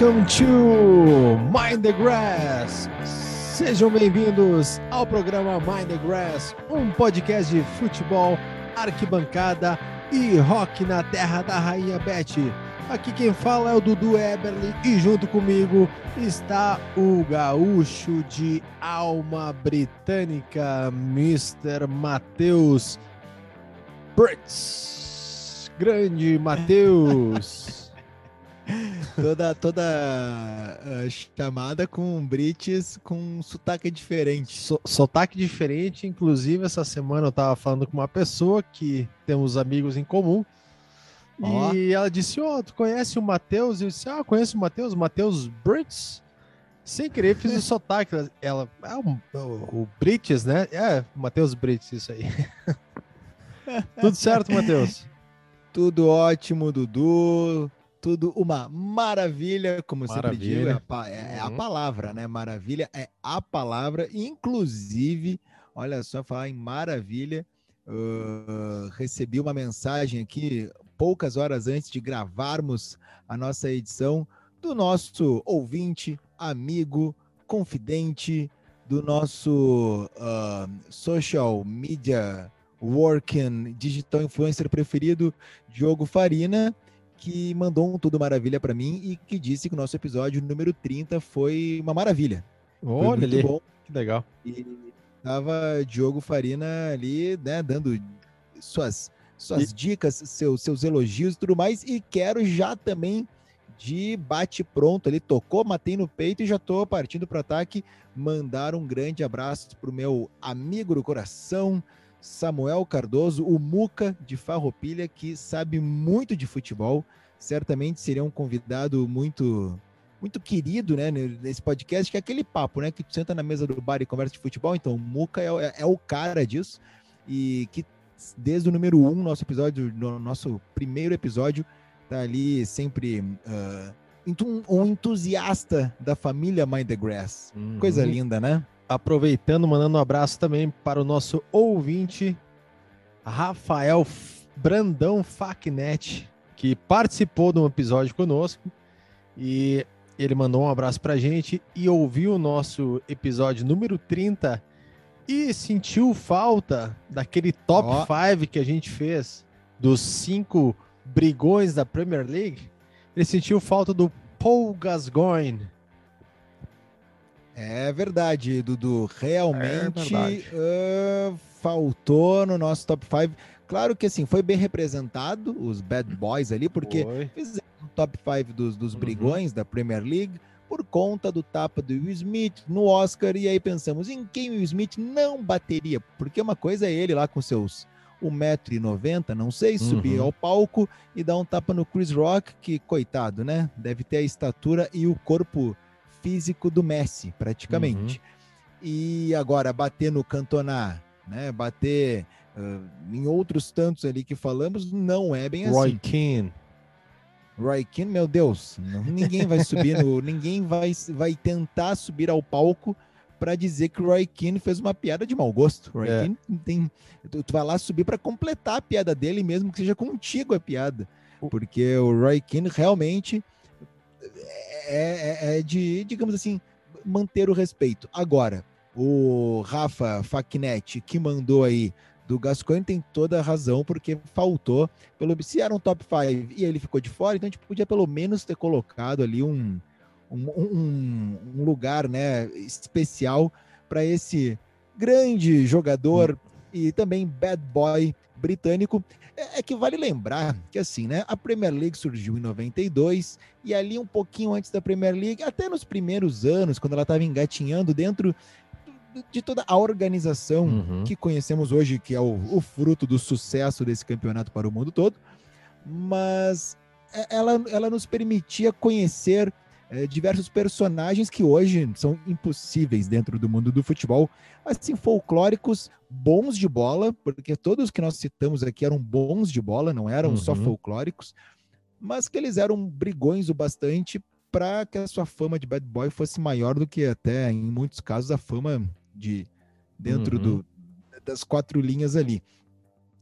Welcome to Mind the Grass. Sejam bem-vindos ao programa Mind the Grass, um podcast de futebol, arquibancada e rock na terra da rainha Beth. Aqui quem fala é o Dudu Eberly e junto comigo está o gaúcho de alma britânica, Mr. Matheus Brits. Grande Matheus. Toda toda uh, chamada com Brits com sotaque diferente. So, sotaque diferente, inclusive essa semana eu tava falando com uma pessoa que temos amigos em comum. Oh. E ela disse: oh, tu conhece o Matheus? Eu disse: Ah, conheço o Matheus, Matheus Brits. Sem querer, fiz o sotaque. Ela, ah, o, o, o Brits, né? É, Matheus Brits, isso aí. Tudo certo, Matheus? Tudo ótimo, Dudu tudo uma maravilha, como maravilha. sempre digo, é a, é, é a, uhum. palavra, né? Maravilha é a palavra, inclusive, olha só, falar em maravilha, uh, recebi uma mensagem aqui poucas horas antes de gravarmos a nossa edição do nosso ouvinte, amigo, confidente, do nosso uh, social media working digital influencer preferido, Diogo Farina que mandou um Tudo Maravilha para mim e que disse que o nosso episódio número 30 foi uma maravilha. Olha ali, bom. que legal. E tava Diogo Farina ali, né, dando suas, suas e... dicas, seus, seus elogios e tudo mais. E quero já também de bate pronto ali, tocou, matei no peito e já tô partindo para ataque. Mandar um grande abraço pro meu amigo do coração, Samuel Cardoso, o Muca de Farroupilha, que sabe muito de futebol. Certamente seria um convidado muito muito querido, né, nesse podcast, que é aquele papo, né, que tu senta na mesa do bar e conversa de futebol. Então, o Muca é, é, é o cara disso e que desde o número um, nosso episódio, no nosso primeiro episódio, tá ali sempre uh, um entusiasta da família Mind the Grass. Uhum. Coisa linda, né? Aproveitando, mandando um abraço também para o nosso ouvinte, Rafael Brandão Facnet, que participou de um episódio conosco e ele mandou um abraço para a gente e ouviu o nosso episódio número 30 e sentiu falta daquele top 5 oh. que a gente fez dos cinco brigões da Premier League. Ele sentiu falta do Paul Gascoigne é verdade, Dudu. Realmente é uh, faltou no nosso top 5. Claro que assim, foi bem representado os Bad Boys ali, porque foi. fizeram um top 5 dos, dos uhum. brigões da Premier League por conta do tapa do Will Smith no Oscar. E aí pensamos em quem o Will Smith não bateria, porque uma coisa é ele lá com seus 1,90m, não sei, subir uhum. ao palco e dar um tapa no Chris Rock, que coitado, né? Deve ter a estatura e o corpo físico do Messi, praticamente. Uhum. E agora, bater no Cantona, né? Bater uh, em outros tantos ali que falamos, não é bem Roy assim. Keane. Roy Keane, meu Deus, não, ninguém vai subir no, ninguém vai, vai tentar subir ao palco para dizer que o Roy Keane fez uma piada de mau gosto. Roy é. Keane tem, tu, tu vai lá subir para completar a piada dele, mesmo que seja contigo a piada, porque o Roy Keane realmente é, é, é de, digamos assim, manter o respeito. Agora, o Rafa Facnet, que mandou aí do Gascoigne, tem toda a razão, porque faltou, pelo se era um top 5 e ele ficou de fora, então a gente podia pelo menos ter colocado ali um, um, um, um lugar né, especial para esse grande jogador hum. e também bad boy britânico. É, é, que vale lembrar que assim, né? A Premier League surgiu em 92 e ali um pouquinho antes da Premier League, até nos primeiros anos, quando ela estava engatinhando dentro de toda a organização uhum. que conhecemos hoje, que é o, o, fruto do sucesso desse campeonato para o mundo todo, mas é, ela, ela nos permitia conhecer é, diversos personagens que hoje são impossíveis dentro do mundo do futebol, assim, folclóricos, bons de bola, porque todos que nós citamos aqui eram bons de bola, não eram uhum. só folclóricos, mas que eles eram brigões o bastante para que a sua fama de bad boy fosse maior do que até, em muitos casos, a fama de dentro uhum. do, das quatro linhas ali.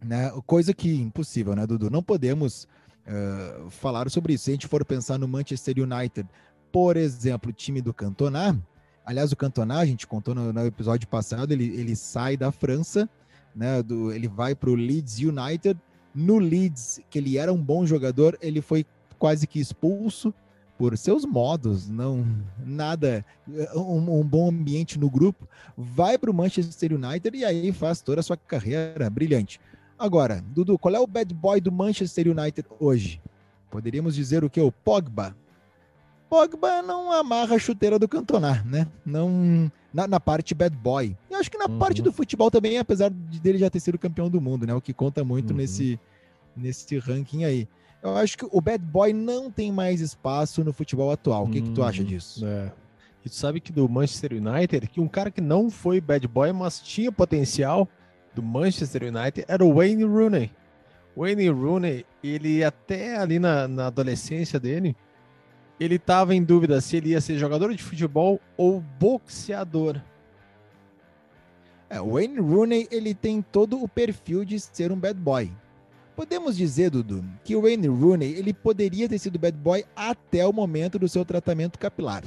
Né? Coisa que impossível, né, Dudu? Não podemos uh, falaram sobre isso. Se a gente for pensar no Manchester United, por exemplo, o time do Cantona, aliás, o Cantona, a gente contou no, no episódio passado, ele, ele sai da França, né, do, ele vai para o Leeds United. No Leeds, que ele era um bom jogador, ele foi quase que expulso por seus modos, não nada, um, um bom ambiente no grupo, vai para o Manchester United e aí faz toda a sua carreira brilhante. Agora, Dudu, qual é o bad boy do Manchester United hoje? Poderíamos dizer o que? O Pogba. Pogba não amarra a chuteira do Cantona, né? Não na, na, parte bad boy. E acho que na uhum. parte do futebol também, apesar de dele já ter sido campeão do mundo, né? O que conta muito uhum. nesse, nesse ranking aí. Eu acho que o bad boy não tem mais espaço no futebol atual. O que, hum, que tu acha hum, disso? É. E tu sabe que do Manchester United, que um cara que não foi bad boy, mas tinha potencial do Manchester United era o Wayne Rooney. Wayne Rooney, ele até ali na, na adolescência dele, ele estava em dúvida se ele ia ser jogador de futebol ou boxeador. É, o Wayne Rooney, ele tem todo o perfil de ser um bad boy. Podemos dizer, Dudu, que o Wayne Rooney ele poderia ter sido bad boy até o momento do seu tratamento capilar.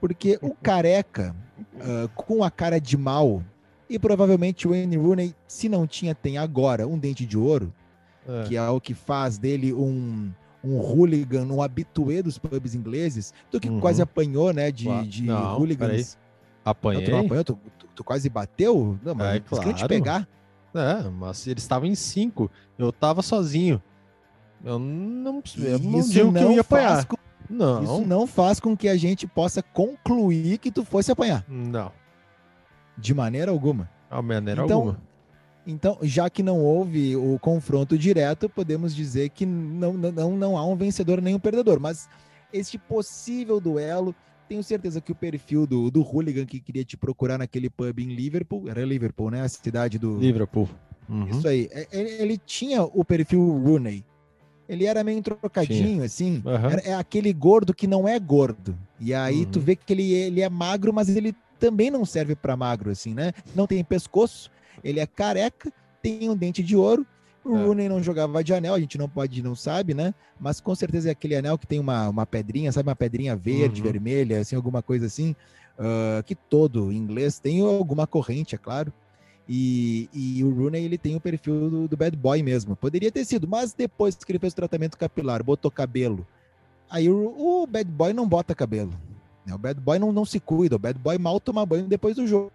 Porque o careca, uh, com a cara de mal, e provavelmente o Wayne Rooney, se não tinha, tem agora um dente de ouro, é. que é o que faz dele um, um hooligan, um habitué dos pubs ingleses, tu que uhum. quase apanhou, né, de, de não, hooligans. Apanhei? Não, tu, apanhou, tu, tu, tu, quase bateu? Não, mas é, claro. te pegar. É, mas eles estavam em cinco. Eu tava sozinho. Eu não, eu não isso digo que eu ia apanhar. Com, não. Isso não faz com que a gente possa concluir que tu fosse apanhar. Não. De maneira alguma. De maneira então, alguma. Então, já que não houve o confronto direto, podemos dizer que não, não, não há um vencedor nem um perdedor. Mas este possível duelo tenho certeza que o perfil do, do hooligan que queria te procurar naquele pub em Liverpool, era Liverpool, né? A cidade do. Liverpool. Uhum. Isso aí. Ele, é, ele, tinha o perfil Rooney. Ele era meio trocadinho, tinha. assim. Uhum. Era, é aquele gordo que não é gordo. E aí uhum. tu vê que ele, ele é magro, mas ele também não serve para magro, assim, né? Não tem pescoço, ele é careca, tem um dente de ouro o é. Rooney não jogava de anel, a gente não pode, não sabe, né? Mas com certeza é aquele anel que tem uma, uma pedrinha, sabe? Uma pedrinha verde, uhum. vermelha, assim, alguma coisa assim. Uh, que todo inglês tem alguma corrente, é claro. E, e o Rooney, ele tem o perfil do, do, bad boy mesmo. Poderia ter sido, mas depois que ele fez o tratamento capilar, botou cabelo. Aí o, o bad boy não bota cabelo. Né? O bad boy não, não se cuida. O bad boy mal toma banho depois do jogo.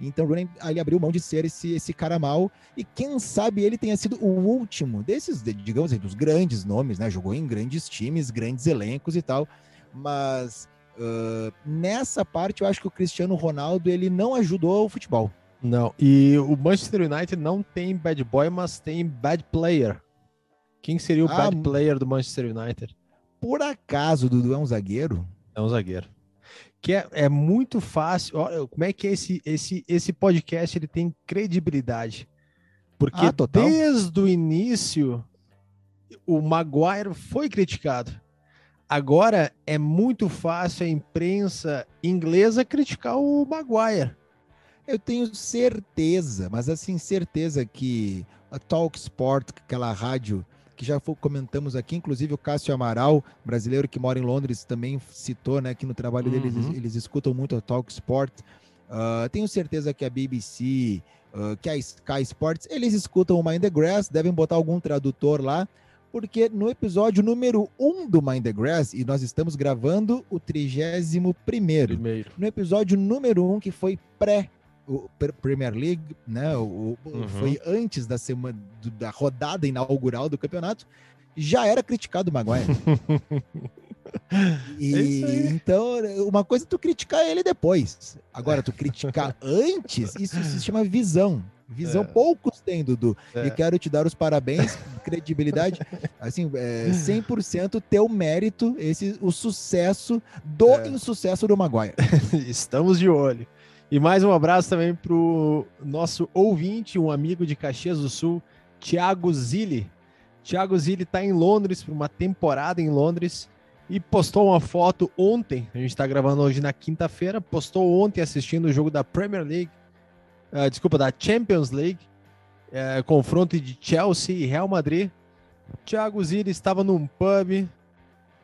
Então o Rooney ali abriu mão de ser esse, esse cara mal e quem sabe ele tenha sido o último desses, digamos assim, dos grandes nomes, né? Jogou em grandes times, grandes elencos e tal, mas uh, nessa parte eu acho que o Cristiano Ronaldo ele não ajudou o futebol. Não, e o Manchester United não tem bad boy, mas tem bad player. Quem seria o ah, bad player do Manchester United? Por acaso Dudu é um zagueiro? É um zagueiro que é, é muito fácil. Olha, como é que é esse, esse, esse podcast ele tem credibilidade? Porque ah, desde o início o Maguire foi criticado. Agora é muito fácil a imprensa inglesa criticar o Maguire. Eu tenho certeza, mas assim, certeza que a Talk Sport, aquela rádio que já comentamos aqui, inclusive o Cássio Amaral, brasileiro que mora em Londres, também citou, né, que no trabalho uhum. deles eles escutam muito a Talk Sport. Uh, tenho certeza que a BBC, uh, ah, que a Sky Sports, eles escutam o Mind the Grass, devem botar algum tradutor lá, porque no episódio número 1 um do Mind the Grass, e nós estamos gravando o 31 primeiro, no episódio número 1, um, que foi pré o Premier League, né? O, uhum. Foi antes da semana da rodada inaugural do campeonato, já era criticado o Maguire. e é então, uma coisa é tu criticar ele depois. Agora, tu criticar antes, isso se chama visão. Visão é. poucos têm, Dudu. É. E quero te dar os parabéns, credibilidade. Assim, é, 100% teu mérito, esse, o sucesso do é. insucesso do Maguire. Estamos de olho. E mais um abraço também para o nosso ouvinte, um amigo de Caxias do Sul, Thiago Zilli. Thiago Zilli está em Londres, por uma temporada em Londres, e postou uma foto ontem. A gente está gravando hoje na quinta-feira. Postou ontem assistindo o jogo da Premier League, uh, desculpa, da Champions League, uh, confronto de Chelsea e Real Madrid. Thiago Zira estava num pub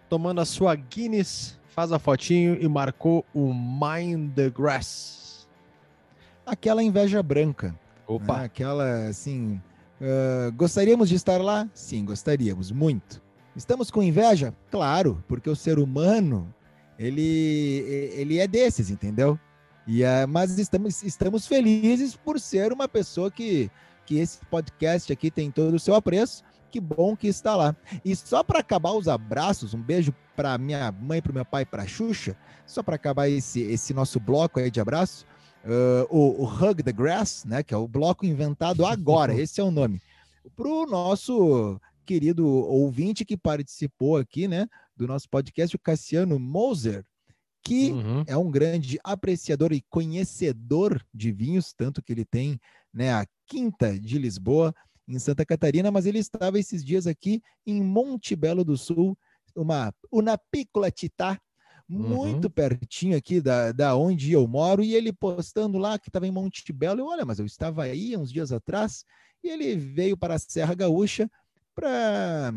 tomando a sua Guinness, faz a fotinho e marcou o Mind the Grass. Aquela inveja branca. Opa. né? Aquela, assim. ah, gostaríamos de estar lá? Sim, gostaríamos, muito. Estamos com inveja? Claro, porque o ser humano, ele, ele é desses, entendeu? E, ah, mas estamos, estamos felizes por ser uma pessoa que, que esse podcast aqui tem todo o seu apreço. Que bom que está lá. E só para acabar os abraços, um beijo para minha mãe, para meu pai, para Xuxa. Só para acabar esse, esse nosso bloco aí de abraço. Uh, o, o Hug the Grass, né, que é o bloco inventado agora, esse é o nome, para o nosso querido ouvinte que participou aqui, né, do nosso podcast, o Cassiano Moser, que Uhum. é um grande apreciador e conhecedor de vinhos, tanto que ele tem né, a Quinta de Lisboa, em Santa Catarina, mas ele estava esses dias aqui em Monte Belo do Sul, uma, uma piccola città, muito pertinho aqui da, da onde eu moro, e ele postando lá que estava em Monte Belo, eu, olha, mas eu estava aí uns dias atrás, e ele veio para a Serra Gaúcha para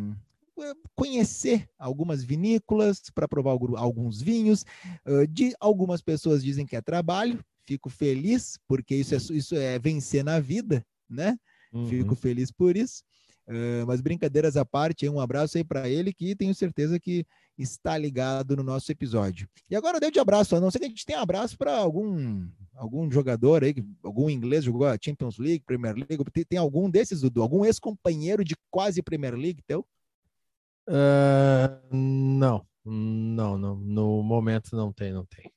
conhecer algumas vinícolas, para provar algu- alguns vinhos. Uh, de, algumas pessoas dizem que é trabalho, fico feliz, porque isso é, isso é vencer na vida, né? Uhum. Fico feliz por isso. Uh, mas brincadeiras à parte, um abraço aí para ele que tenho certeza que está ligado no nosso episódio. E agora deu de abraço, a não ser que a gente tenha abraço para algum algum jogador aí, algum inglês jogou a Champions League, Premier League, tem, tem algum desses, Dudu? Algum ex-companheiro de quase Premier League teu? Ah, não, não, não. No momento não tem, não tem.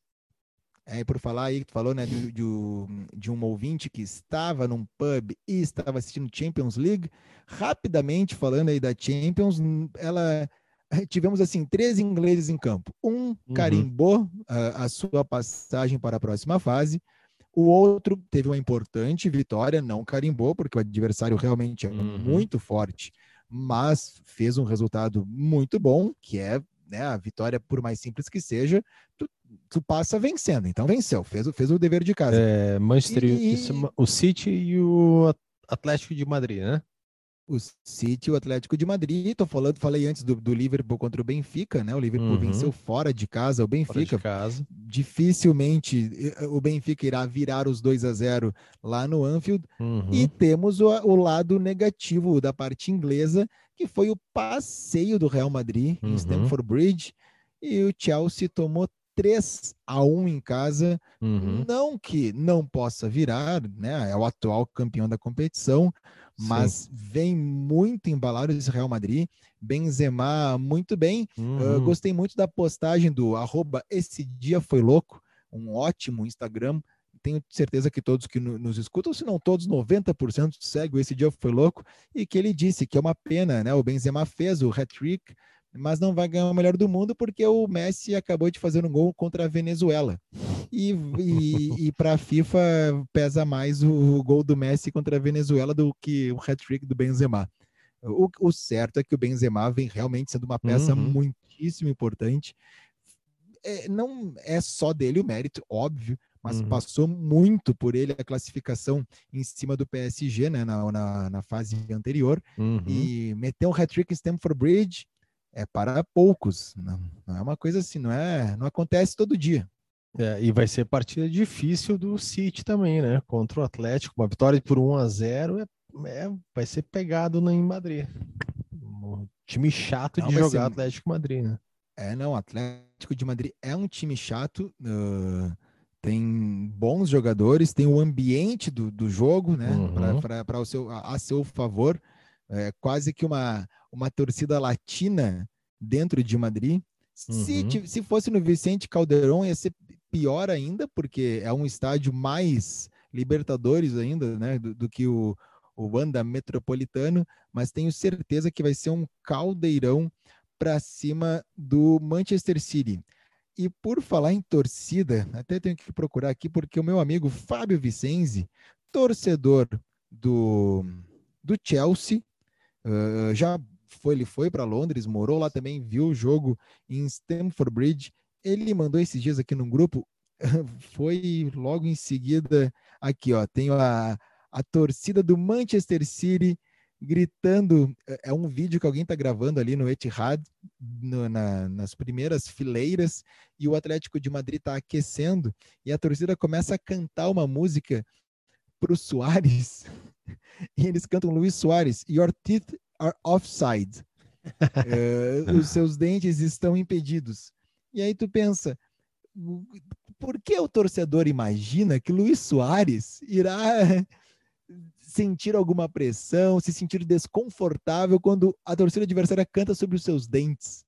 É, por falar aí, que tu falou, né, de, de um- de um ouvinte que estava num pub e estava assistindo Champions League, rapidamente falando aí da Champions, ela tivemos assim três ingleses em campo. Um carimbou a, a sua passagem para a próxima fase. O outro teve uma importante vitória, não carimbou, porque o adversário realmente é Uhum. muito forte, mas fez um resultado muito bom, que é né, a vitória, por mais simples que seja, tu, tu passa vencendo. Então venceu, fez, o- fez o dever de casa. É, Manchester, E- isso, o City e o Atlético de Madrid, né? O City, o Atlético de Madrid, tô falando, falei antes do, do Liverpool contra o Benfica, né? O Liverpool Uhum. venceu fora de casa o Fora de Benfica. casa. Dificilmente eh, o Benfica irá virar os 2 a 0 lá no Anfield. Uhum. E temos o, o lado negativo da parte inglesa, que foi o passeio do Real Madrid Uhum. em Stamford Bridge. E o Chelsea tomou 3 a 1 em casa. Uhum. Não que não possa virar, né? É o atual campeão da competição, mas vem muito embalado esse Real Madrid. Benzema muito bem. Uhum. Uh, gostei muito da postagem do arroba esse dia foi louco, um ótimo Instagram. Tenho certeza que todos que no- nos escutam, se não todos, 90% seguem esse dia foi louco, e que ele disse que é uma pena, né? O Benzema fez o hat-trick, mas não vai ganhar o melhor do mundo porque o Messi acabou de fazer um gol contra a Venezuela. E, e, e para a FIFA pesa mais o gol do Messi contra a Venezuela do que o hat-trick do Benzema. O, o certo é que o Benzema vem realmente sendo uma peça Uhum. muitíssimo importante. É, não é só dele o mérito, óbvio, mas Uhum. passou muito por ele a classificação em cima do PSG né, na, na, na fase anterior. Uhum. E meter um hat-trick em Stamford Bridge é para poucos. Não, não é uma coisa assim, não é, não acontece todo dia. É, e vai ser partida difícil do City também, né? Contra o Atlético. Uma vitória por 1 a 0 é, é- vai ser pegado em Madrid. Um time chato Não, de jogar ser- Atlético Madrid, né? É, não, o Atlético de Madrid é um time chato, ah, tem bons jogadores, tem o ambiente do, do jogo, né, Uhum. para o seu, a, a seu favor, é quase que uma, uma torcida latina dentro de Madrid. Se, Uhum. ti- se fosse no Vicente Calderón, ia ser pior ainda, porque é um estádio mais Libertadores ainda, né, do, do que o, o Wanda Metropolitano, mas tenho certeza que vai ser um caldeirão para cima do Manchester City. E por falar em torcida, até tenho que procurar aqui, porque o meu amigo Fábio Vicenzi, torcedor do, do Chelsea, ah, já foi, ele foi para Londres, morou lá também, viu o jogo em Stamford Bridge. Ele mandou esses dias aqui no grupo, foi logo em seguida aqui, ó, tenho a, a torcida do Manchester City gritando. É, é um vídeo que alguém está gravando ali no Etihad, no, na, nas primeiras fileiras, e o Atlético de Madrid está aquecendo, e a torcida começa a cantar uma música para o Soares, e eles cantam Luiz Soares, Your teeth are offside. uh, os seus dentes estão impedidos. E aí tu pensa, por que o torcedor imagina que Luiz Soares irá sentir alguma pressão, se sentir desconfortável quando a torcida adversária canta sobre os seus dentes?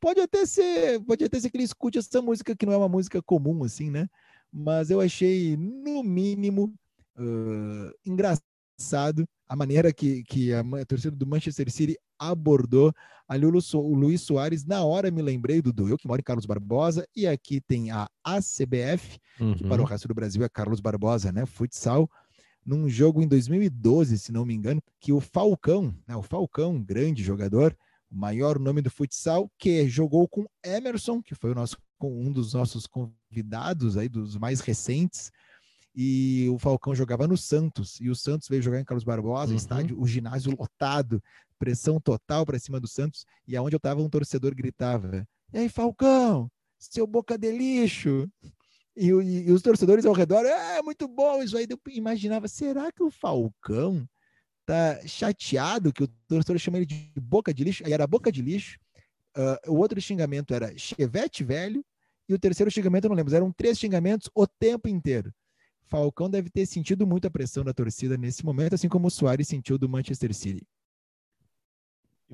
Pode até ser, pode até ser que ele escute essa música que não é uma música comum assim, né? Mas eu achei no mínimo uh, engraçado a maneira que, que a, a, torcida do Manchester City abordou ali o, o Luiz Soares. Na hora me lembrei do eu que moro em Carlos Barbosa, e aqui tem a ACBF, uhum. que para o resto do Brasil é Carlos Barbosa, né? Futsal. Num jogo em 2012, se não me engano, que o Falcão, né, o Falcão, grande jogador, o maior nome do futsal, que jogou com Emerson, que foi o nosso, um dos nossos convidados aí, dos mais recentes, e o Falcão jogava no Santos, e o Santos veio jogar em Carlos Barbosa, uhum. estádio, o ginásio lotado, pressão total para cima do Santos, e aonde eu estava um torcedor gritava: "E aí, Falcão, seu boca de lixo!" E, e, e os torcedores ao redor, é muito bom isso aí. Eu imaginava, será que o Falcão tá chateado que o torcedor chama ele de boca de lixo? Aí era boca de lixo. Uh, o outro xingamento era chevette velho. E o terceiro xingamento eu não lembro. Eram três xingamentos o tempo inteiro. Falcão deve ter sentido muita pressão da torcida nesse momento, assim como o Soares sentiu do Manchester City.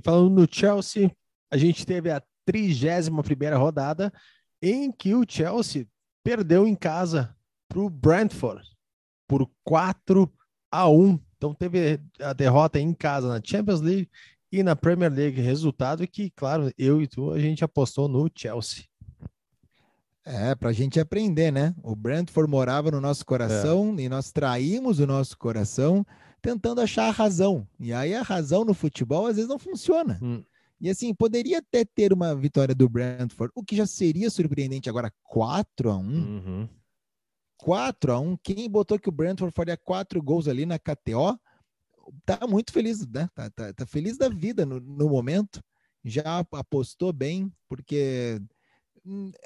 Falando no Chelsea, a gente teve a 31 primeira rodada em que o Chelsea perdeu em casa para o Brentford por 4 a 1. Então teve a derrota em casa na Champions League e na Premier League. Resultado que, claro, eu e tu a gente apostou no Chelsea. É, para a gente aprender, né? O Brentford morava no nosso coração é. e nós traímos o nosso coração tentando achar a razão. E aí a razão no futebol às vezes não funciona. Hum. E assim, poderia até ter uma vitória do Brentford, o que já seria surpreendente agora, 4 a 1 uhum. 4 a 1 Quem botou que o Brentford faria quatro gols ali na KTO, tá muito feliz, né? Tá, tá, tá feliz da vida no, no momento. Já apostou bem, porque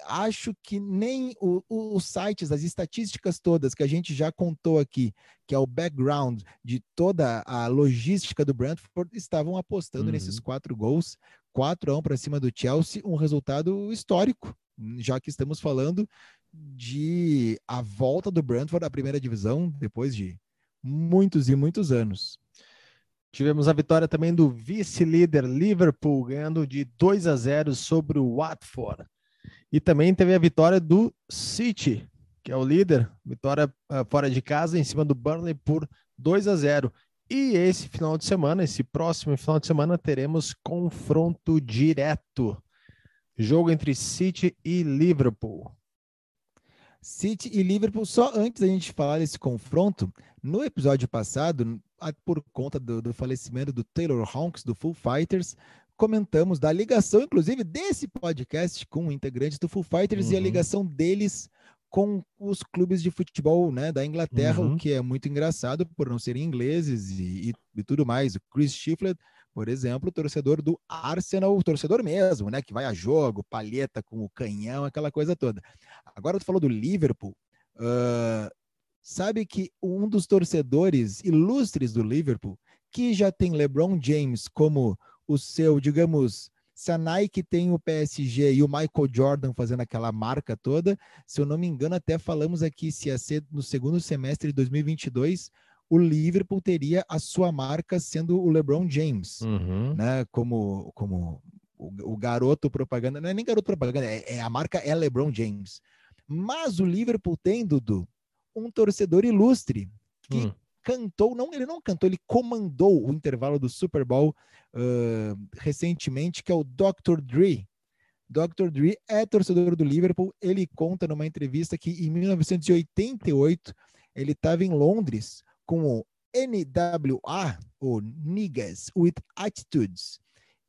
acho que nem o, o, os sites, as estatísticas todas que a gente já contou aqui, que é o background de toda a logística do Brentford, estavam apostando uhum. nesses quatro gols, 4 a 1 para cima do Chelsea, um resultado histórico, já que estamos falando de a volta do Brentford à primeira divisão depois de muitos e muitos anos. Tivemos a vitória também do vice-líder Liverpool, ganhando de 2 a 0 sobre o Watford. E também teve a vitória do City, que é o líder, vitória uh, fora de casa em cima do Burnley por 2 a 0. E esse final de semana, esse próximo final de semana, teremos confronto direto. Jogo entre City e Liverpool. City e Liverpool, só antes da gente falar desse confronto, no episódio passado, por conta do, do falecimento do Taylor Hawkins, do Full Fighters, comentamos da ligação, inclusive, desse podcast com integrantes do Full Fighters uhum. e a uhum. ligação deles com os clubes de futebol né, da Inglaterra, uhum. o que é muito engraçado por não serem ingleses e, e, e, tudo mais. O Chris Shiflett, por exemplo, torcedor do Arsenal, torcedor mesmo, né, que vai a jogo, palheta com o canhão, aquela coisa toda. Agora tu falou do Liverpool. Uh, sabe que um dos torcedores ilustres do Liverpool, que já tem LeBron James como o seu, digamos, se a Nike tem o PSG e o Michael Jordan fazendo aquela marca toda, se eu não me engano, até falamos aqui se ia ser no segundo semestre de 2022, o Liverpool teria a sua marca sendo o LeBron James, uhum. né? Como, como o, o, garoto propaganda, não é nem garoto propaganda, é, é, a marca é LeBron James. Mas o Liverpool tem, Dudu, um torcedor ilustre que hum cantou, não, ele não cantou, ele comandou o intervalo do Super Bowl uh, recentemente, que é o Dr. Dre. Dr. Dre é torcedor do Liverpool. Ele conta numa entrevista que em 1988 ele estava em Londres com o NWA, o Niggas with Attitudes,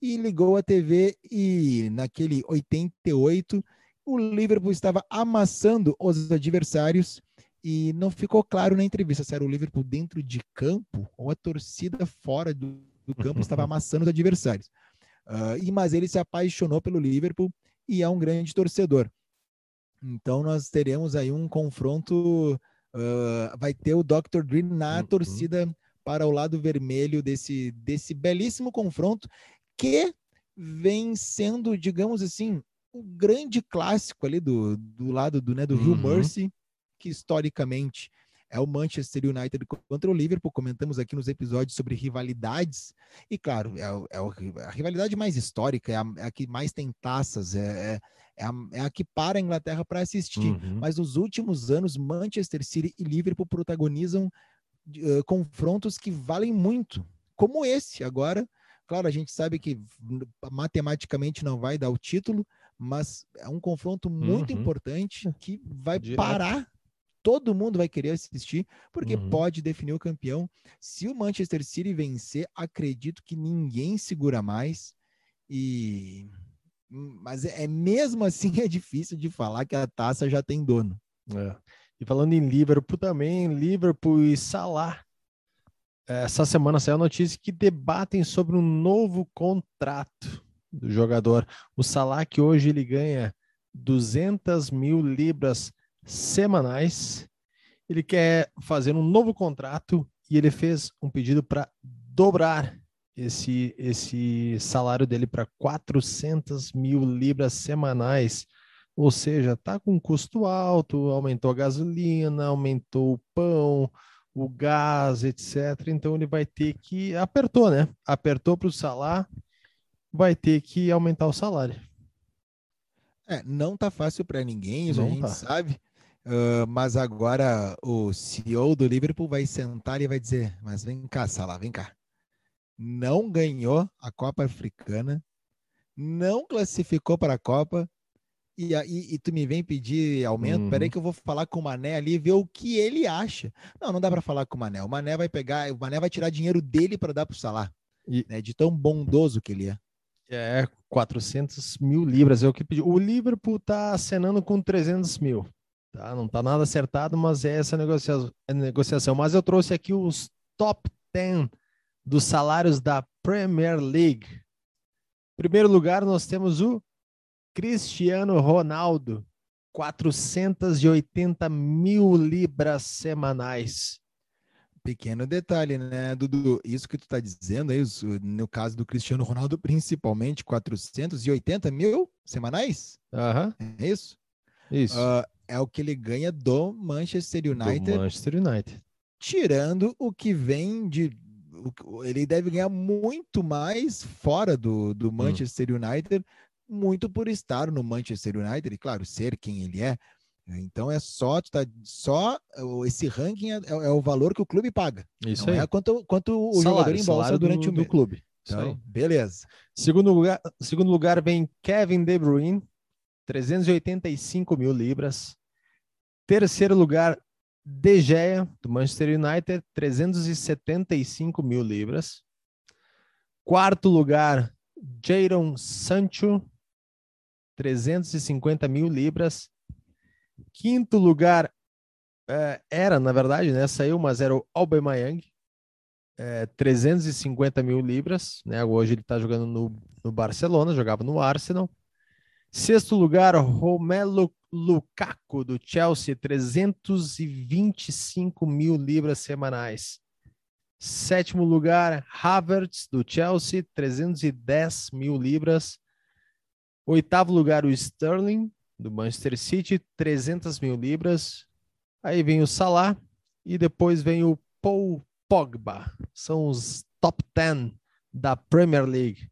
e ligou a TV e naquele 88 o Liverpool estava amassando os adversários e não ficou claro na entrevista se era o Liverpool dentro de campo ou a torcida fora do do campo estava amassando os adversários. Uh, e mas ele se apaixonou pelo Liverpool e é um grande torcedor. Então nós teremos aí um confronto. Uh, vai ter o Dr. Dream na uhum. torcida para o lado vermelho desse, desse belíssimo confronto que vem sendo, digamos assim, o grande clássico ali do, do lado do, né, do Rio uhum. Mercy, que historicamente é o Manchester United contra o Liverpool. Comentamos aqui nos episódios sobre rivalidades. E, claro, é, é a rivalidade mais histórica, é a, é a que mais tem taças, é, é, é a, é a, que para a Inglaterra para assistir. Uhum. Mas nos últimos anos, Manchester City e Liverpool protagonizam uh, confrontos que valem muito, como esse agora. Claro, a gente sabe que matematicamente não vai dar o título, mas é um confronto muito uhum. importante que vai Direto. parar todo mundo vai querer assistir, porque uhum. pode definir o campeão. Se o Manchester City vencer, acredito que ninguém segura mais. E mas é, é mesmo assim é difícil de falar que a taça já tem dono. É. E falando em Liverpool também, Liverpool e Salah. Essa semana saiu a notícia que debatem sobre um novo contrato do jogador. O Salah que hoje ele ganha 200 mil libras semanais. Ele quer fazer um novo contrato e ele fez um pedido para dobrar esse, esse salário dele para 400 mil libras semanais. Ou seja, tá com custo alto, aumentou a gasolina, aumentou o pão, o gás, etc. Então ele vai ter que apertou, né? Apertou para o salário, vai ter que aumentar o salário. É, não tá fácil para ninguém, não a gente tá. sabe. Uh, mas agora o CEO do Liverpool vai sentar e vai dizer: Mas vem cá, Salah, vem cá. Não ganhou a Copa Africana, não classificou para a Copa, e, e, e tu me vem pedir aumento? Uhum. Peraí que eu vou falar com o Mané ali e ver o que ele acha. Não, não dá para falar com o Mané. O Mané vai pegar, o Mané vai tirar dinheiro dele para dar para o Salah. E... Né, de tão bondoso que ele é. É, 400 mil libras é o que pediu. O Liverpool tá acenando com 300 mil. Tá? Não está nada acertado, mas é essa negocia negociação. Mas eu trouxe aqui os top 10 dos salários da Premier League. Em primeiro lugar, nós temos o Cristiano Ronaldo, 480 mil libras semanais. Pequeno detalhe, né, Dudu? Isso que tu está dizendo aí, no caso do Cristiano Ronaldo, principalmente 480 mil semanais? Aham. Uhum. É isso? Isso. Uh, é o que ele ganha do Manchester United. Do Manchester United. Tirando o que vem de. Ele deve ganhar muito mais fora do, do hum. Manchester hum. United, muito por estar no Manchester United, e claro, ser quem ele é. Então é só, tá, só esse ranking é, é, o valor que o clube paga. Isso não aí. é quanto, quanto o salário, jogador embolsa durante do, o do clube. Então, beleza. Segundo lugar, segundo lugar vem Kevin De Bruyne, 385 mil libras. Terceiro lugar, De Gea, do Manchester United, 375 mil libras. Quarto lugar, Jadon Sancho, 350 mil libras. Quinto lugar, é, era, na verdade, né? Saiu, mas era o Aubameyang, é, 350 mil libras. Né? Hoje ele está jogando no, no Barcelona, jogava no Arsenal. Sexto lugar, Romelu Lukaku, do Chelsea, 325 mil libras semanais. Sétimo lugar, Havertz, do Chelsea, 310 mil libras. Oitavo lugar, o Sterling, do Manchester City, 300 mil libras. Aí vem o Salah e depois vem o Paul Pogba. São os top 10 da Premier League.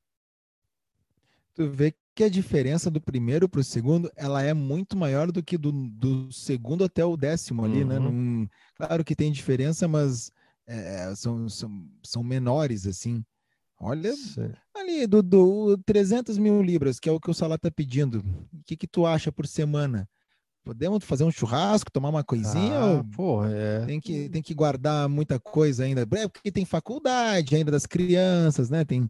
Tu vê que a diferença do primeiro para o segundo ela é muito maior do que do, do segundo até o décimo ali, né? uhum. né? Num, claro que tem diferença, mas é, são, são, são menores, assim. Olha, Sim. ali, do, do 300 mil libras, que é o que o Salah está pedindo. O que, que tu acha por semana? Podemos fazer um churrasco, tomar uma coisinha? Ah, pô, é. Tem que, tem que guardar muita coisa ainda. É porque tem faculdade ainda das crianças, né? Tem,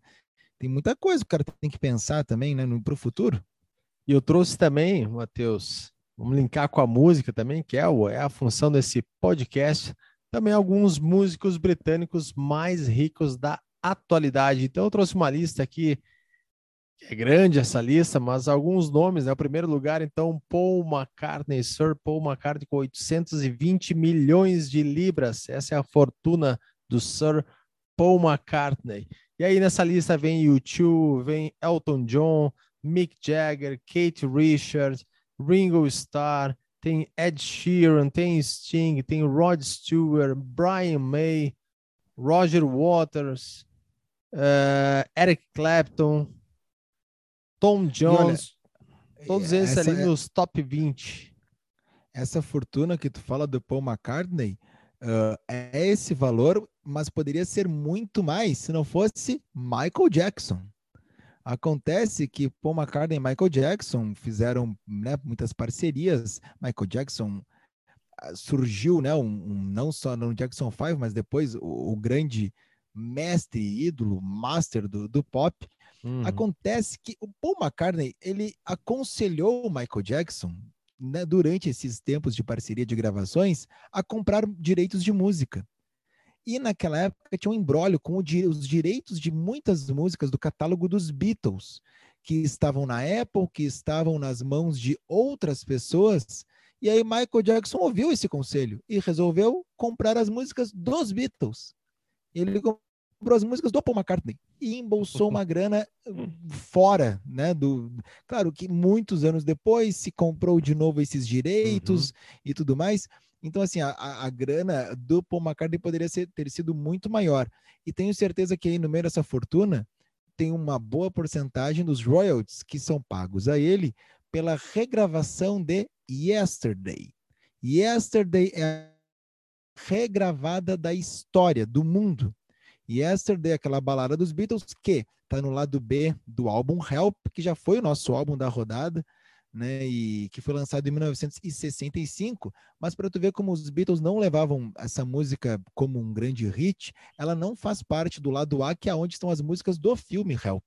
tem muita coisa que o cara tem que pensar também, né, para o futuro. E eu trouxe também, Matheus, vamos linkar com a música também, que é, é a função desse podcast, também alguns músicos britânicos mais ricos da atualidade. Então eu trouxe uma lista aqui, é grande essa lista, mas alguns nomes, né? O primeiro lugar, então, Paul McCartney, Sir Paul McCartney com 820 milhões de libras. Essa é a fortuna do Sir Paul McCartney. E aí nessa lista vem U2, vem Elton John, Mick Jagger, Kate Richards, Ringo Starr, tem Ed Sheeran, tem Sting, tem Rod Stewart, Brian May, Roger Waters, uh, Eric Clapton, Tom Jones, olha, todos esses ali é... nos top 20. Essa fortuna que tu fala do Paul McCartney uh, é esse valor, mas poderia ser muito mais se não fosse Michael Jackson. Acontece que Paul McCartney e Michael Jackson fizeram né, muitas parcerias. Michael Jackson ah, surgiu, né, um, um, não só no Jackson 5, mas depois o, o grande mestre, ídolo, master do, do pop. Uhum. Acontece que o Paul McCartney ele aconselhou o Michael Jackson né, durante esses tempos de parceria de gravações a comprar direitos de música. E naquela época tinha um embrólio com os direitos de muitas músicas do catálogo dos Beatles, que estavam na Apple, que estavam nas mãos de outras pessoas. E aí Michael Jackson ouviu esse conselho e resolveu comprar as músicas dos Beatles. Ele comprou as músicas do Paul McCartney e embolsou uma grana fora, né? Do, claro que muitos anos depois se comprou de novo esses direitos uhum. e tudo mais. Então, assim, a, a grana do Paul McCartney poderia ser, ter sido muito maior. E tenho certeza que aí no meio dessa fortuna tem uma boa porcentagem dos royalties que são pagos a ele pela regravação de Yesterday. Yesterday é a regravada da história, do mundo. Yesterday, aquela balada dos Beatles, que está no lado B do álbum Help, que já foi o nosso álbum da rodada né, e que foi lançado em 1965, mas para tu ver como os Beatles não levavam essa música como um grande hit, ela não faz parte do lado A, que é onde estão as músicas do filme Help.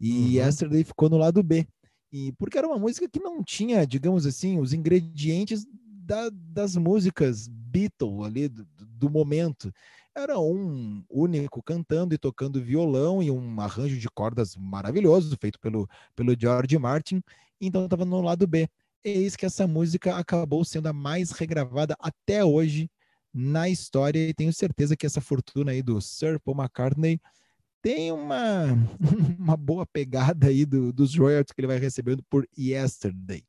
E uhum. Yesterday ficou no lado B. E porque era uma música que não tinha, digamos assim, os ingredientes da, das músicas Beatles ali do, do momento era um único cantando e tocando violão e um arranjo de cordas maravilhoso feito pelo, pelo George Martin então estava no lado B. Eis que essa música acabou sendo a mais regravada até hoje na história e tenho certeza que essa fortuna aí do Sir Paul McCartney tem uma, uma boa pegada aí do, dos royalties que ele vai recebendo por Yesterday.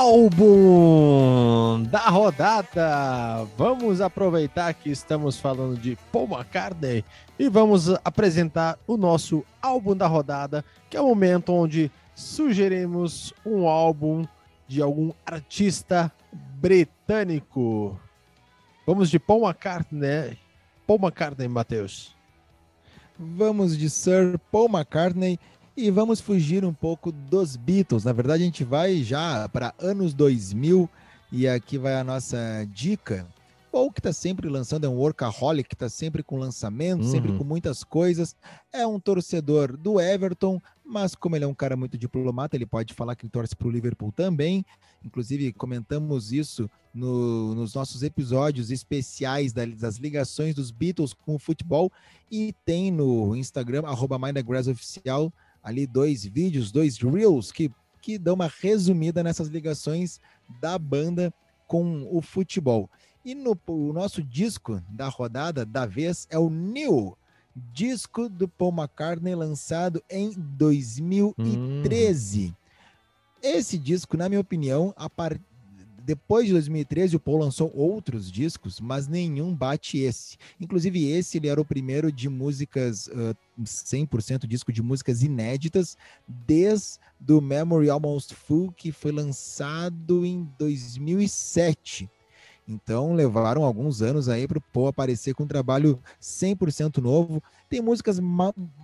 Álbum da rodada. Vamos aproveitar que estamos falando de Paul McCartney e vamos apresentar o nosso álbum da rodada, que é o momento onde sugerimos um álbum de algum artista britânico. Vamos de Paul McCartney? Paul McCartney, Matheus. Vamos de Sir Paul McCartney e vamos fugir um pouco dos Beatles. Na verdade, a gente vai já para anos 2000 e aqui vai a nossa dica. Paul que está sempre lançando, é um workaholic, que está sempre com lançamento, uhum. sempre com muitas coisas. É um torcedor do Everton, mas como ele é um cara muito diplomata, ele pode falar que ele torce para o Liverpool também. Inclusive, comentamos isso no, nos nossos episódios especiais das ligações dos Beatles com o futebol. E tem no Instagram, arroba Oficial, ali dois vídeos, dois reels que, que dão uma resumida nessas ligações da banda com o futebol. E no o nosso disco da rodada da vez é o New, disco do Paul McCartney lançado em 2013. Hum. Esse disco, na minha opinião, a par depois de 2013, o Paul lançou outros discos, mas nenhum bate esse. Inclusive, esse ele era o primeiro de músicas, uh, 100% disco de músicas inéditas, desde o Memory Almost Full, que foi lançado em 2007. Então, levaram alguns anos aí para o Paul aparecer com um trabalho 100% novo. Tem músicas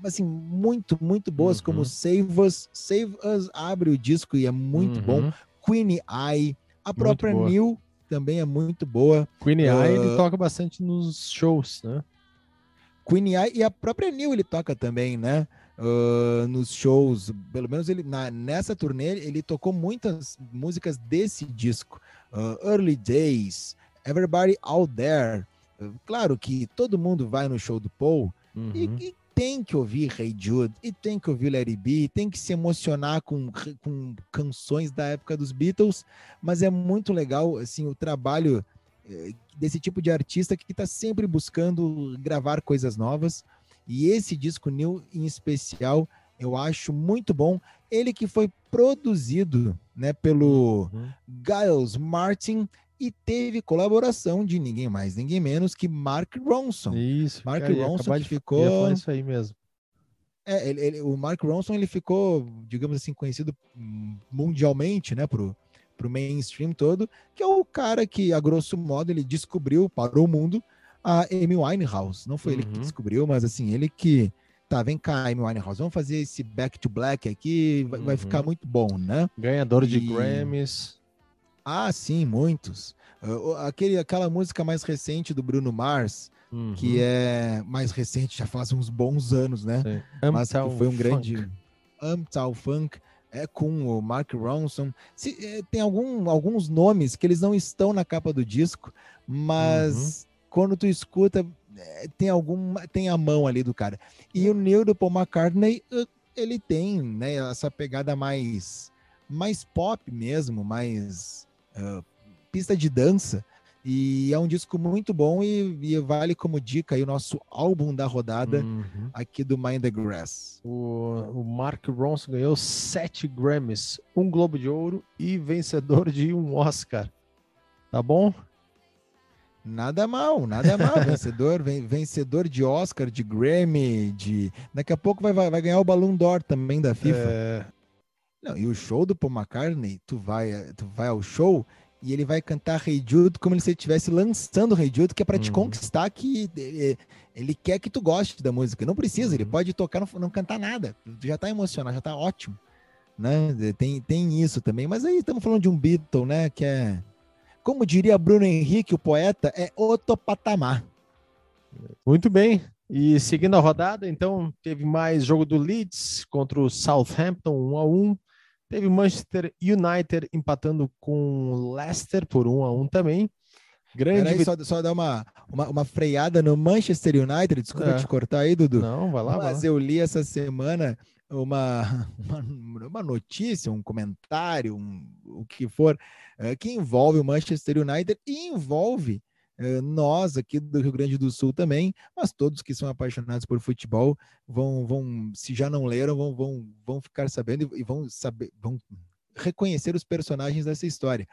assim muito, muito boas, uhum. como Save Us. Save Us abre o disco e é muito uhum. bom. Queenie Eye, a própria Neil também é muito boa. Queen uh, Eye ele toca bastante nos shows, né? Queen Eye e a própria Neil ele toca também, né? Uh, nos shows, pelo menos ele na, nessa turnê ele tocou muitas músicas desse disco, uh, Early Days, Everybody Out There, Claro que todo mundo vai no show do Paul Uhum. e, e tem que ouvir Hey Jude, e tem que ouvir Larry B, tem que se emocionar com, com canções da época dos Beatles, mas é muito legal assim o trabalho eh, desse tipo de artista que está sempre buscando gravar coisas novas. E esse disco New em especial, eu acho muito bom. Ele que foi produzido, né, pelo Uhum. Giles Martin e teve colaboração de ninguém mais, ninguém menos que Mark Ronson. Isso, Mark cara, Ronson de- ficou- isso aí mesmo. É, ele- ele- o Mark Ronson ele ficou, digamos assim, conhecido mundialmente, né, pro, pro mainstream todo, que é o cara que, a grosso modo, ele descobriu para o mundo a Amy Winehouse. Não foi ele que Uhum. descobriu, mas assim, ele que tá, vem cá, Amy Winehouse, vamos fazer esse Back to Black aqui, vai, vai Uhum. ficar muito bom, né? Ganhador de E- Grammys. Ah, sim, muitos. O- aquele, aquela música mais recente do Bruno Mars, que Uhum. é mais recente, já faz uns bons anos, né? Sim. mas que foi um Funk. grande Uptown Funk é com o Mark Ronson. Se- é, tem algum, alguns nomes que eles não estão na capa do disco, mas quando tu escuta é, tem algum tem a mão ali do cara. E o Neil do Paul McCartney uh, ele tem né, essa pegada mais mais pop mesmo, mais uh, pista de dança. E é um disco muito bom e, e vale como dica aí o nosso álbum da rodada Uhum. aqui do Mind the Grass. O, o Mark Ronson ganhou sete Grammys, um Globo de Ouro e vencedor de um Oscar. Tá bom? Nada mal, nada mal. vencedor, ven- vencedor de Oscar, de Grammy, de. Daqui a pouco vai, vai, vai ganhar o Ballon d'Or também da FIFA. É, Não, e o show do Paul McCartney, tu vai, tu vai ao show e ele vai cantar Hey Jude como se ele estivesse lançando Hey Jude, que é para te Uhum. conquistar que ele, ele quer que tu goste da música. Não precisa, ele Uhum. pode tocar, não, não cantar nada. Tu já tá emocionado, já tá ótimo. Né? Tem, tem isso também. Mas aí estamos falando de um Beatle, né? Que é. Como diria Bruno Henrique, o poeta, é outro patamar. Muito bem. E seguindo a rodada, então, teve mais jogo do Leeds contra o Southampton 1 a 1. Teve Manchester United empatando com Leicester por 1 a 1 também. Grande Peraí, só, só dar uma, uma, uma freada no Manchester United. Desculpa É. te cortar aí, Dudu. Não, vai lá, vai Mas lá. eu li essa semana uma, uma, uma notícia, um comentário, um, o que for, eh, que envolve o Manchester United e envolve nós aqui do Rio Grande do Sul também, mas todos que são apaixonados por futebol vão, vão se já não leram, vão, vão, vão ficar sabendo e, vão saber, vão reconhecer os personagens dessa história.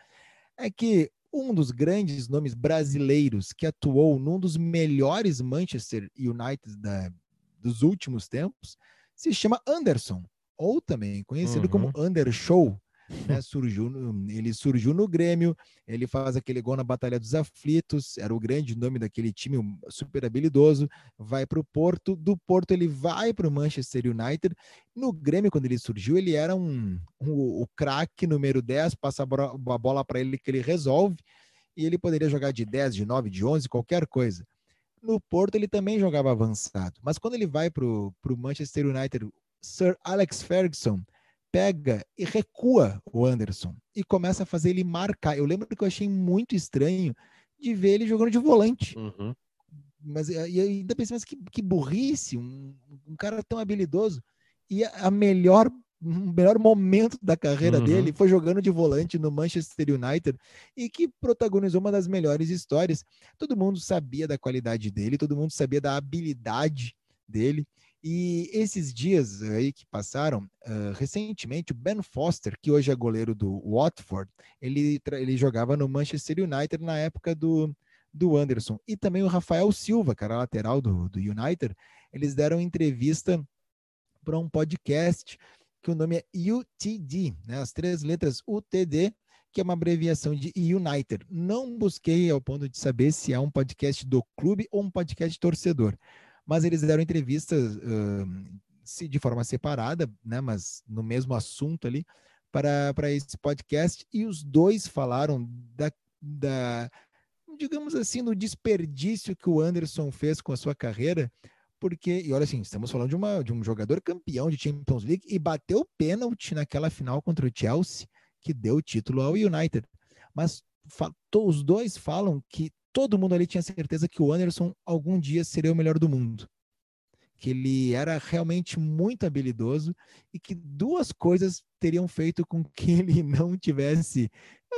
É que um dos grandes nomes brasileiros que atuou num dos melhores Manchester United da, dos últimos tempos se chama Anderson, ou também conhecido como Uhum. Undershow. Né? Surgiu no- ele surgiu no Grêmio, ele faz aquele gol na Batalha dos Aflitos, era o grande nome daquele time super habilidoso. Vai para o Porto, do Porto ele vai para o Manchester United. No Grêmio, quando ele surgiu, ele era um, um- o craque número 10, passa a bola para ele que ele resolve, e ele poderia jogar de 10, de 9, de 11, qualquer coisa. No Porto ele também jogava avançado, mas quando ele vai para o Manchester United, Sir Alex Ferguson pega e recua o Anderson e começa a fazer ele marcar. Eu lembro que eu achei muito estranho de ver ele jogando de volante. Uhum. Mas e eu ainda pensei, mas que, que burrice, um, um cara tão habilidoso. E a, a melhor, o melhor momento da carreira Uhum. dele foi jogando de volante no Manchester United e que protagonizou uma das melhores histórias. Todo mundo sabia da qualidade dele, todo mundo sabia da habilidade dele. E esses dias aí que passaram, ah, recentemente, o Ben Foster, que hoje é goleiro do Watford, ele, ele jogava no Manchester United na época do, do Anderson. E também o Rafael Silva, cara lateral do, do United, eles deram entrevista para um podcast que o nome é UTD, né? as três letras UTD, que é uma abreviação de United. Não busquei ao ponto de saber se é um podcast do clube ou um podcast torcedor, mas eles deram entrevistas se- de forma separada, né? mas no mesmo assunto ali, para, para esse podcast, e os dois falaram da, da, digamos assim, do desperdício que o Anderson fez com a sua carreira, porque, e olha assim, estamos falando de, uma, de um jogador campeão de Champions League e bateu pênalti naquela final contra o Chelsea, que deu o título ao United. Mas os dois falam que todo mundo ali tinha certeza que o Anderson algum dia seria o melhor do mundo. Que ele era realmente muito habilidoso e que duas coisas teriam feito com que ele não tivesse,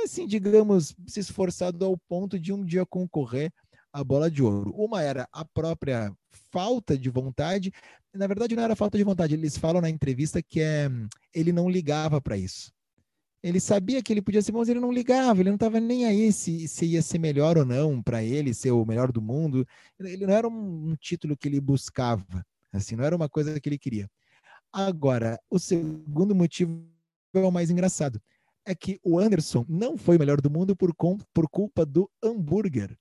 assim, digamos, se esforçado ao ponto de um dia concorrer à bola de ouro. Uma era a própria falta de vontade. Na verdade, não era falta de vontade. Eles falam na entrevista que é, ele não ligava para isso. Ele sabia que ele podia ser bom, mas ele não ligava, ele não estava nem aí se, se ia ser melhor ou não para ele, ser o melhor do mundo. Ele não era um, um título que ele buscava, assim, não era uma coisa que ele queria. Agora, o segundo motivo é o mais engraçado. É que o Anderson não foi o melhor do mundo por, por culpa do hambúrguer.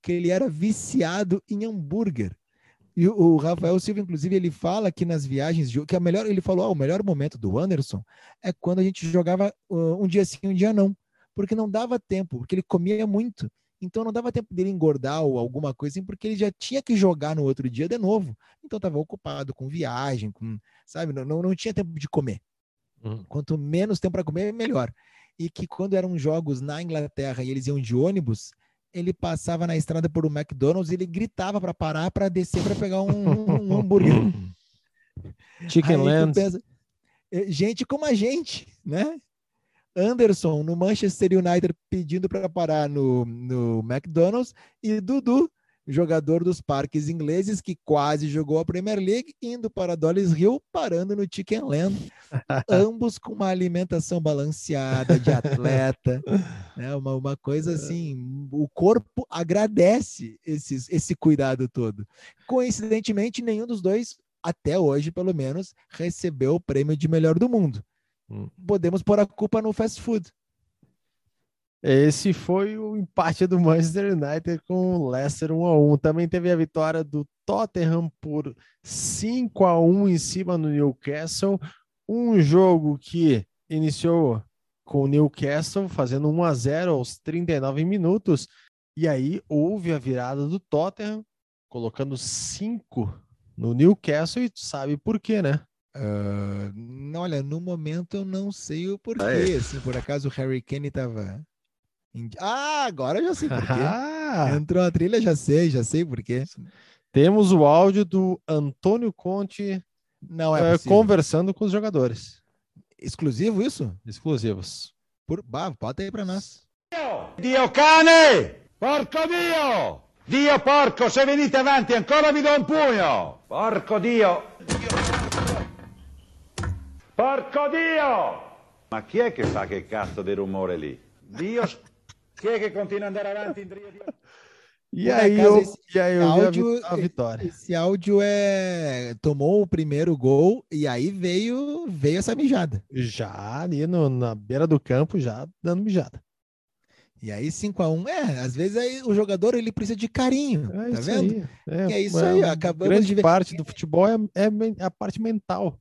Que ele era viciado em hambúrguer. E o Rafael Silva, inclusive, ele fala que nas viagens de que a melhor, ele falou, ah, o melhor momento do Anderson é quando a gente jogava uh, um dia sim, um dia não, porque não dava tempo, porque ele comia muito. Então não dava tempo dele engordar ou alguma coisa assim, porque ele já tinha que jogar no outro dia de novo. Então estava ocupado com viagem, com, sabe, não, não, não tinha tempo de comer. Uhum. Quanto menos tempo para comer, melhor. E que quando eram jogos na Inglaterra e eles iam de ônibus, ele passava na estrada por um McDonald's e ele gritava para parar para descer para pegar um, um hambúrguer. Chicken Land. É, gente como a gente, né? Anderson no Manchester United pedindo para parar no, no McDonald's e Dudu jogador dos parques ingleses que quase jogou a Premier League, indo para Dollis Hill, parando no Chicken Land, ambos com uma alimentação balanceada de atleta, né? uma, uma coisa assim, o corpo agradece esses, esse cuidado todo. Coincidentemente, nenhum dos dois, até hoje pelo menos, recebeu o prêmio de melhor do mundo. Hum. Podemos pôr a culpa no fast food. Esse foi o empate do Manchester United com o Leicester 1 a 1. Também teve a vitória do Tottenham por 5 a 1 em cima do Newcastle, um jogo que iniciou com o Newcastle fazendo 1 a 0 aos 39 minutos e aí houve a virada do Tottenham colocando 5 no Newcastle e sabe por quê, né? Uh, olha, no momento eu não sei o porquê. É. Assim, por acaso o Harry Kane estava ah, agora eu já sei por quê. Ah. Entrou a trilha, já sei, já sei por quê. Temos o áudio do Antônio Conte não é, é conversando com os jogadores. Exclusivo isso? Exclusivos. Por... Bah, bota aí pra nós. Dio cane! Porco Dio! Dio porco, se venite avanti ancora vi do un pugno! Porco Dio! Porco Dio! Ma chi è che fa che cazzo di rumore lì? Dio Quem é que continua a andar avanti em trio de... E aí, eu, esse, e aí eu áudio, a, vitória. Esse áudio é tomou o primeiro gol e aí veio veio essa mijada. Já ali no, na beira do campo já dando mijada. E aí 5 a 1 um, é, às vezes aí o jogador ele precisa de carinho, é tá vendo? Aí. É, é isso aí, acabamos grande de ver. parte do futebol é, é a parte mental.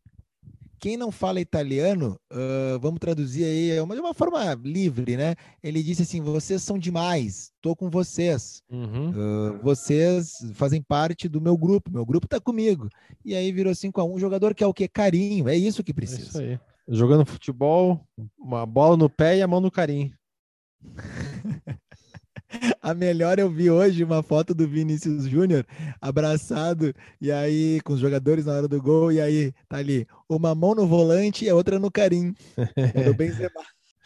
Quem não fala italiano, uh, vamos traduzir aí é uma, de uma forma livre, né? Ele disse assim: vocês são demais, tô com vocês. Uhum. Uh, vocês fazem parte do meu grupo, meu grupo tá comigo. E aí virou 5 a 1 um, jogador que é o que? Carinho, é isso que precisa. É isso aí. Jogando futebol, uma bola no pé e a mão no carinho. A melhor eu vi hoje uma foto do Vinícius Júnior abraçado e aí com os jogadores na hora do gol e aí tá ali uma mão no volante e a outra no carinho. Do Benzema.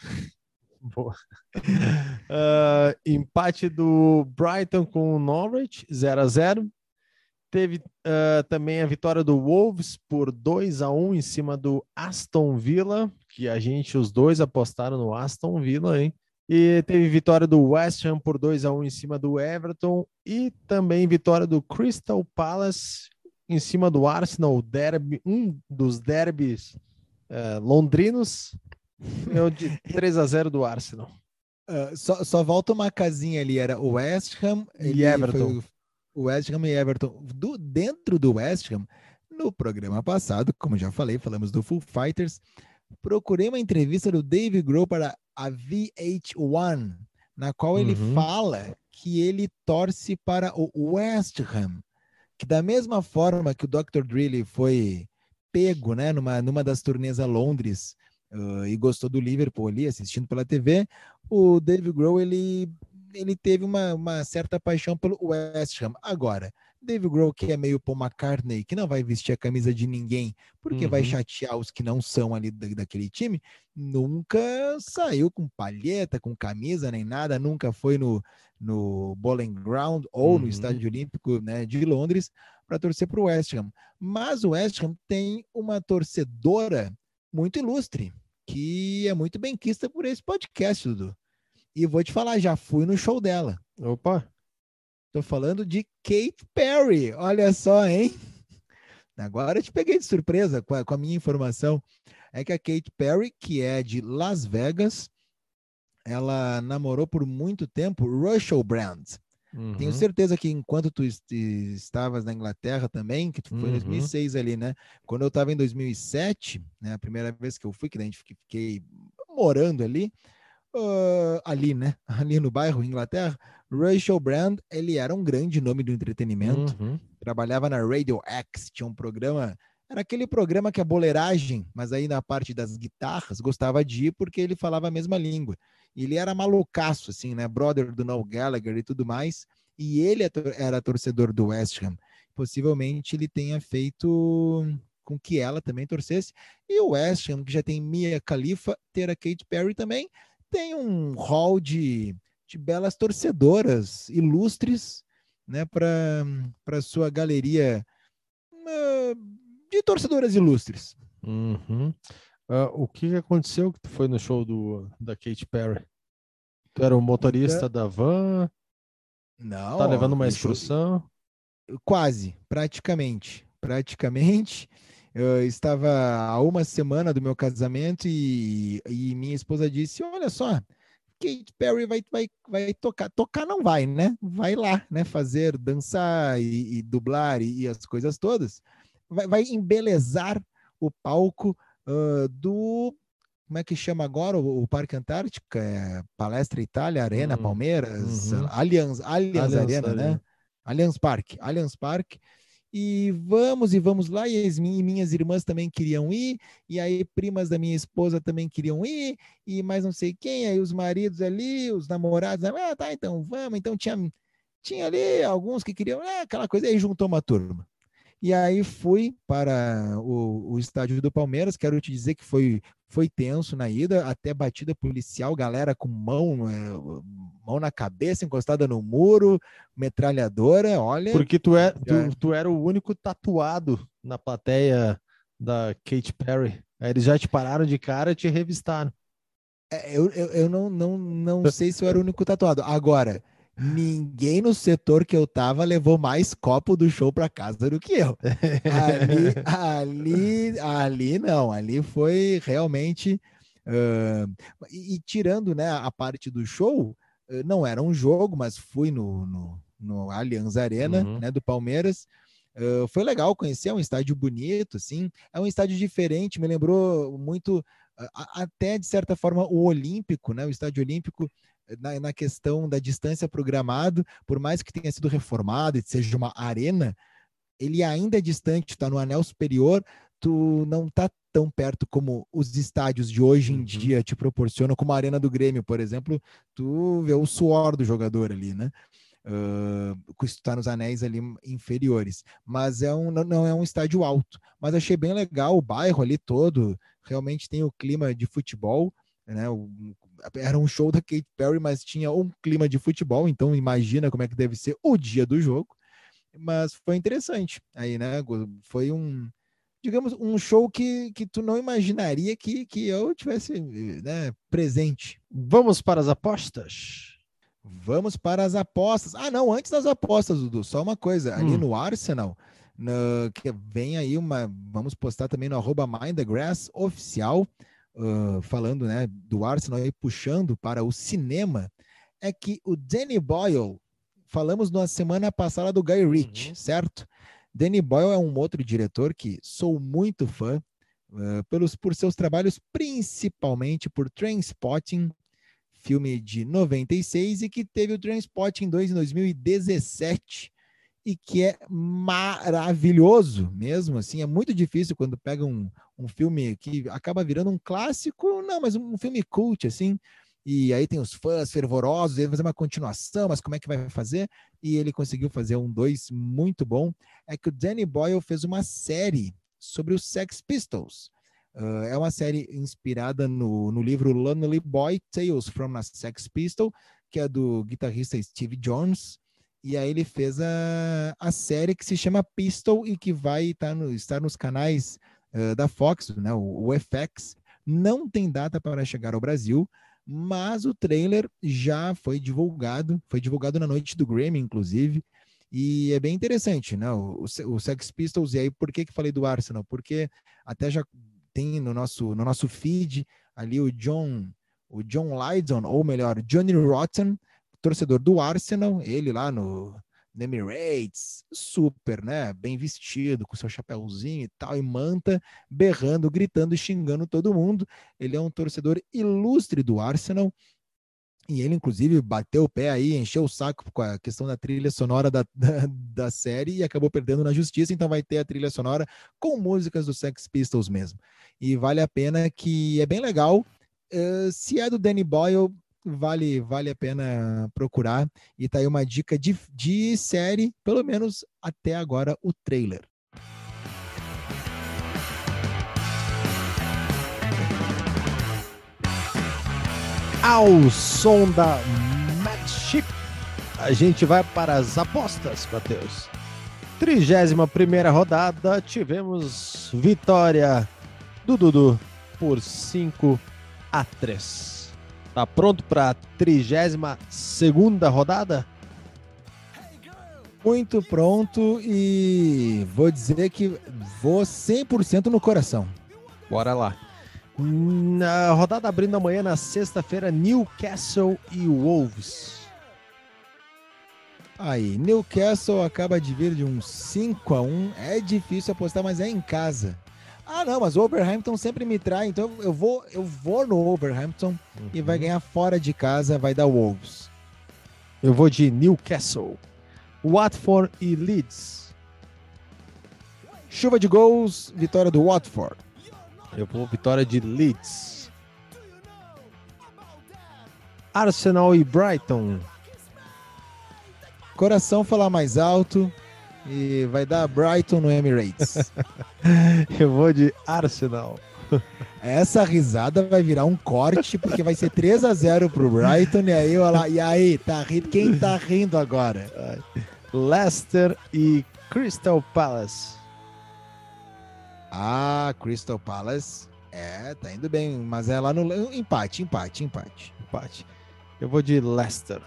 Boa. Uh, empate do Brighton com o Norwich 0 a 0. Teve uh, também a vitória do Wolves por 2 a 1 em cima do Aston Villa, que a gente os dois apostaram no Aston Villa, hein? E teve vitória do West Ham por 2 a 1 em cima do Everton e também vitória do Crystal Palace em cima do Arsenal, derby, um dos derbys uh, londrinos, é de 3 a 0 do Arsenal. Uh, só, só, volta uma casinha ali, era o West Ham e Everton. o West Ham e Everton. Do, dentro do West Ham, no programa passado, como já falei, falamos do Full Fighters, procurei uma entrevista do Dave Grohl para a VH1, na qual ele uhum. fala que ele torce para o West Ham, que da mesma forma que o Dr. Dre foi pego, né, numa, numa das turnês a Londres uh, e gostou do Liverpool ali, assistindo pela TV, o Dave Grohl, ele ele teve uma, uma certa paixão pelo West Ham. Agora, Dave Grohl, que é meio Paul McCartney, que não vai vestir a camisa de ninguém, porque uhum. vai chatear os que não são ali da, daquele time, nunca saiu com palheta, com camisa, nem nada, nunca foi no, no Bowling Ground ou uhum. no Estádio Olímpico né, de Londres para torcer para o West Ham. Mas o West Ham tem uma torcedora muito ilustre, que é muito bem quista por esse podcast, Dudu. E vou te falar, já fui no show dela. Opa! Tô falando de Kate Perry. Olha só, hein? Agora eu te peguei de surpresa com a, com a minha informação. É que a Kate Perry, que é de Las Vegas, ela namorou por muito tempo Russell Brand. Uhum. Tenho certeza que enquanto tu est estavas na Inglaterra também, que tu foi em uhum. 2006 ali, né? Quando eu estava em 2007, né? A primeira vez que eu fui, que a gente fiquei morando ali, uh, ali, né? Ali no bairro, Inglaterra, Rachel Brand, ele era um grande nome do entretenimento. Uhum. Trabalhava na Radio X, tinha um programa. Era aquele programa que é boleiragem, mas aí na parte das guitarras gostava de ir porque ele falava a mesma língua. Ele era malucaço, assim, né? Brother do Noel Gallagher e tudo mais. E ele é era torcedor do West Ham. Possivelmente ele tenha feito com que ela também torcesse. E o West Ham, que já tem Mia Khalifa, ter a Kate Perry também, tem um hall de de belas torcedoras ilustres, né, para sua galeria de torcedoras ilustres. Uhum. Uh, o que aconteceu que tu foi no show do, da Kate Perry? Tu era o motorista da van? Não. Tá levando uma excursão? Quase, praticamente. Praticamente. Eu estava há uma semana do meu casamento e, e minha esposa disse: Olha só, Kate Perry vai, vai, vai tocar. Tocar não vai, né? Vai lá, né? Fazer, dançar e, e dublar e, e, as coisas todas. Vai, vai embelezar o palco uh, do. Como é que chama agora o, o Parque Antártica? É Palestra Itália, Arena, hum, Palmeiras, uhum. Allianz, Allianz, Allianz Arena, Arena, né? Allianz Parque, Allianz Parque e vamos e vamos lá, e, as, minhas irmãs também queriam ir, e aí primas da minha esposa também queriam ir, e mais não sei quem, aí os maridos ali, os namorados, ah, tá, então vamos, então tinha, tinha ali alguns que queriam, é, aquela coisa, aí juntou uma turma. E aí fui para o, o estádio do Palmeiras. Quero te dizer que foi, foi tenso na ida, até batida policial, galera com mão, é, mão na cabeça, encostada no muro, metralhadora. Olha. Porque tu, é, tu, tu era o único tatuado na plateia da Kate Perry. Aí eles já te pararam de cara e te revistaram. É, eu, eu, eu não, não, não sei se eu era o único tatuado. Agora ninguém no setor que eu tava levou mais copo do show para casa do que eu. Ali, ali, ali não, ali foi realmente. Uh, e, e, tirando né, a parte do show, uh, não era um jogo, mas fui no, no, no Allianz Arena uhum. né, do Palmeiras. Uh, foi legal conhecer, é um estádio bonito, assim, é um estádio diferente, me lembrou muito, até de certa forma, o Olímpico, né? O estádio Olímpico na, na questão da distância programado, por mais que tenha sido reformado e seja uma arena, ele ainda é distante, está no anel superior, tu não está tão perto como os estádios de hoje em uhum. dia te proporcionam, como a arena do Grêmio, por exemplo, tu vê o suor do jogador ali, né? Uh, está nos anéis ali inferiores, mas é um, não é um estádio alto. Mas achei bem legal o bairro ali todo, realmente tem o clima de futebol, né? O, era um show da Kate Perry, mas tinha um clima de futebol, então imagina como é que deve ser o dia do jogo. Mas foi interessante aí, né? Foi um, digamos, um show que, que tu não imaginaria que, que eu tivesse né, presente. Vamos para as apostas? Vamos para as apostas. Ah, não, antes das apostas, Dudu, só uma coisa. Ali hum. no Arsenal, no, que vem aí uma. Vamos postar também no arroba Mind the Grass oficial uh, falando né, do Arsenal e puxando para o cinema, é que o Danny Boyle, falamos na semana passada do Guy Ritchie, uhum. certo? Danny Boyle é um outro diretor que sou muito fã, uh, pelos, por seus trabalhos, principalmente por Trainspotting, filme de 96, e que teve o Trainspotting 2 em 2017, e que é maravilhoso mesmo, assim, é muito difícil quando pega um, um filme que acaba virando um clássico, não, mas um filme cult, assim, E aí tem os fãs fervorosos, ele fazer uma continuação, mas como é que vai fazer? E ele conseguiu fazer um dois muito bom. É que o Danny Boyle fez uma série sobre os Sex Pistols. Uh, é uma série inspirada no, no livro Lonely Boy Tales from a Sex Pistol, que é do guitarrista Steve Jones. E aí ele fez a, a série que se chama Pistol e que vai estar, no, estar nos canais uh, da Fox, né, o, o FX. Não tem data para chegar ao Brasil, mas o trailer já foi divulgado, foi divulgado na noite do Grammy, inclusive, e é bem interessante, né? O, o Sex Pistols, e aí por que que falei do Arsenal? Porque até já tem no nosso, no nosso feed ali o John, o John Lydon, ou melhor, Johnny Rotten, torcedor do Arsenal, ele lá no, no Emirates, super, né? Bem vestido, com seu chapéuzinho e tal, e manta, berrando, gritando e xingando todo mundo. Ele é um torcedor ilustre do Arsenal. E ele, inclusive, bateu o pé aí, encheu o saco com a questão da trilha sonora da, da, da, série e acabou perdendo na justiça. Então, vai ter a trilha sonora com músicas do Sex Pistols mesmo. E vale a pena que é bem legal. Uh, se é do Danny Boyle, vale, vale a pena procurar. E tá aí uma dica de, de série, pelo menos até agora, o trailer. Ao som da Matchship, a gente vai para as apostas, Matheus. 31 primeira rodada, tivemos vitória do Dudu por 5 a 3. Tá pronto para a 32 segunda rodada? Muito pronto e vou dizer que vou 100% no coração. Bora lá. Na rodada abrindo amanhã, na sexta-feira, Newcastle e Wolves. Aí, Newcastle acaba de vir de um 5 a 1 É difícil apostar, mas é em casa. Ah, não, mas o Overhampton sempre me trai, então eu vou, eu vou no Overhampton uhum. e vai uhum. ganhar fora de casa, vai dar Wolves. Eu vou de Newcastle. Watford e Leeds. Chuva de gols, vitória do Watford. Eu vou vitória de Leeds. Arsenal e Brighton. Coração falar mais alto e vai dar Brighton no Emirates. Eu vou de Arsenal. Essa risada vai virar um corte, porque vai ser 3 a 0 pro Brighton. E aí, olha e aí, tá rindo? Quem tá rindo agora? Leicester e Crystal Palace. Ah, Crystal Palace. É, tá indo bem, mas é lá no empate, empate, empate. Empate. Eu vou de Leicester.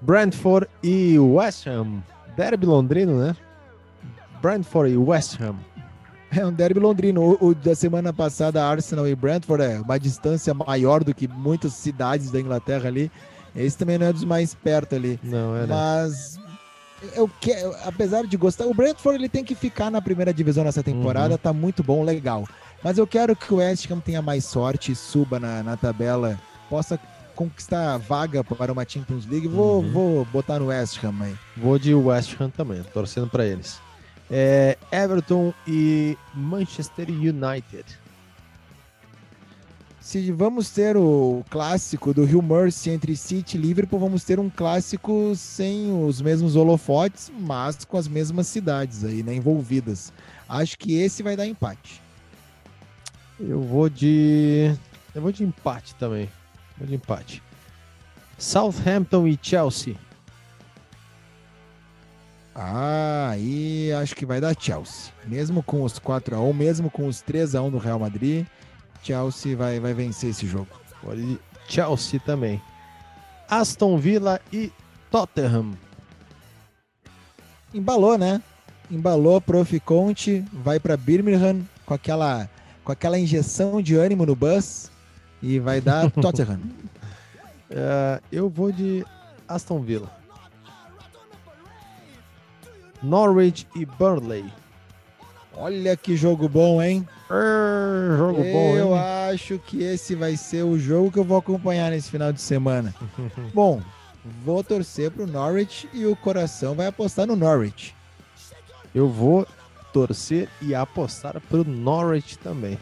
Brentford e West Ham. Derby londrino, né? Brentford e West Ham. É um derby londrino. O, o, da semana passada, Arsenal e Brentford é uma distância maior do que muitas cidades da Inglaterra ali. Esse também não é dos mais perto ali. Não, é. Mas eu que, apesar de gostar, o Brentford ele tem que ficar na primeira divisão nessa temporada, uhum. tá muito bom, legal. Mas eu quero que o West Ham tenha mais sorte, suba na, na tabela, possa conquistar vaga para uma Champions League. Vou, uhum. vou botar no West Ham aí. Vou de West Ham também, torcendo para eles. É, Everton e Manchester United. Se vamos ter o clássico do Rio Mercy entre City e Liverpool, vamos ter um clássico sem os mesmos holofotes, mas com as mesmas cidades aí, né, envolvidas. Acho que esse vai dar empate. Eu vou de eu vou de empate também. Vou de empate. Southampton e Chelsea. Ah, aí acho que vai dar Chelsea. Mesmo com os 4 a 1 mesmo com os 3 a 1 do Real Madrid, Chelsea vai, vai vencer esse jogo. Pode Chelsea também. Aston Villa e Tottenham. Embalou, né? Embalou Prof Conte, vai para Birmingham com aquela com aquela injeção de ânimo no bus e vai dar Tottenham. uh, eu vou de Aston Villa. Norwich e Burnley. Olha que jogo bom, hein? Uh, jogo eu bom, Eu acho que esse vai ser o jogo que eu vou acompanhar nesse final de semana. bom, vou torcer pro Norwich e o coração vai apostar no Norwich. Eu vou torcer e apostar pro Norwich também.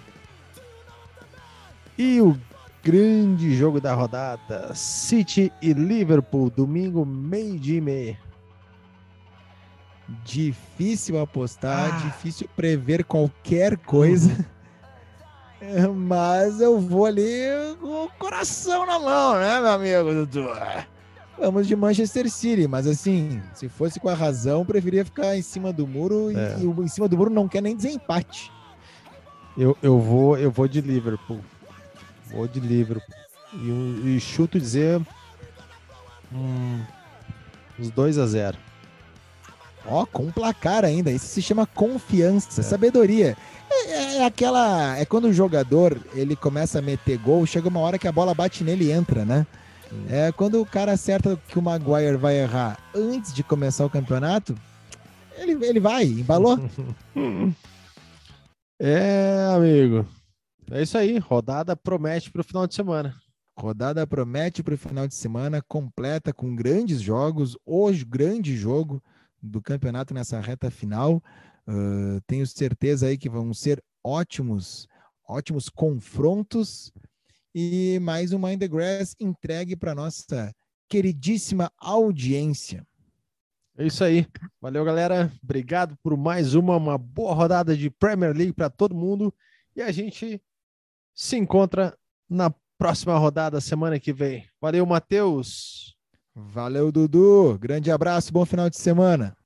E o grande jogo da rodada: City e Liverpool, domingo, meio-dia e meia. Difícil apostar, Ah. difícil prever qualquer coisa. É, Mas eu vou ali com o coração na mão, né, meu amigo Dudu? Vamos de Manchester City, mas assim, se fosse com a razão, preferia ficar em cima do muro e- É. e, o em cima do muro não quer nem dizer empate. Eu, eu, vou, eu vou de Liverpool. Vou de Liverpool. E, e chuto dizer. hum, uns 2 a 0 Ó, com placar ainda. Isso se chama confiança, sabedoria. É, é aquela. É quando o jogador ele começa a meter gol, chega uma hora que a bola bate nele e entra, né? É quando o cara acerta que o Maguire vai errar antes de começar o campeonato, ele, ele vai, embalou. É, amigo. É isso aí. Rodada promete para o final de semana. Rodada promete para o final de semana completa com grandes jogos. Hoje, grande jogo do campeonato nessa reta final. Ah, tenho certeza aí que vão ser ótimos, ótimos confrontos. E mais um Mind the Grass entregue para nossa queridíssima audiência. É isso aí. Valeu, galera. Obrigado por mais uma, uma boa rodada de Premier League para todo mundo. E a gente se encontra na próxima rodada semana que vem. Valeu, Matheus. Valeu, Dudu. Grande abraço, bom final de semana.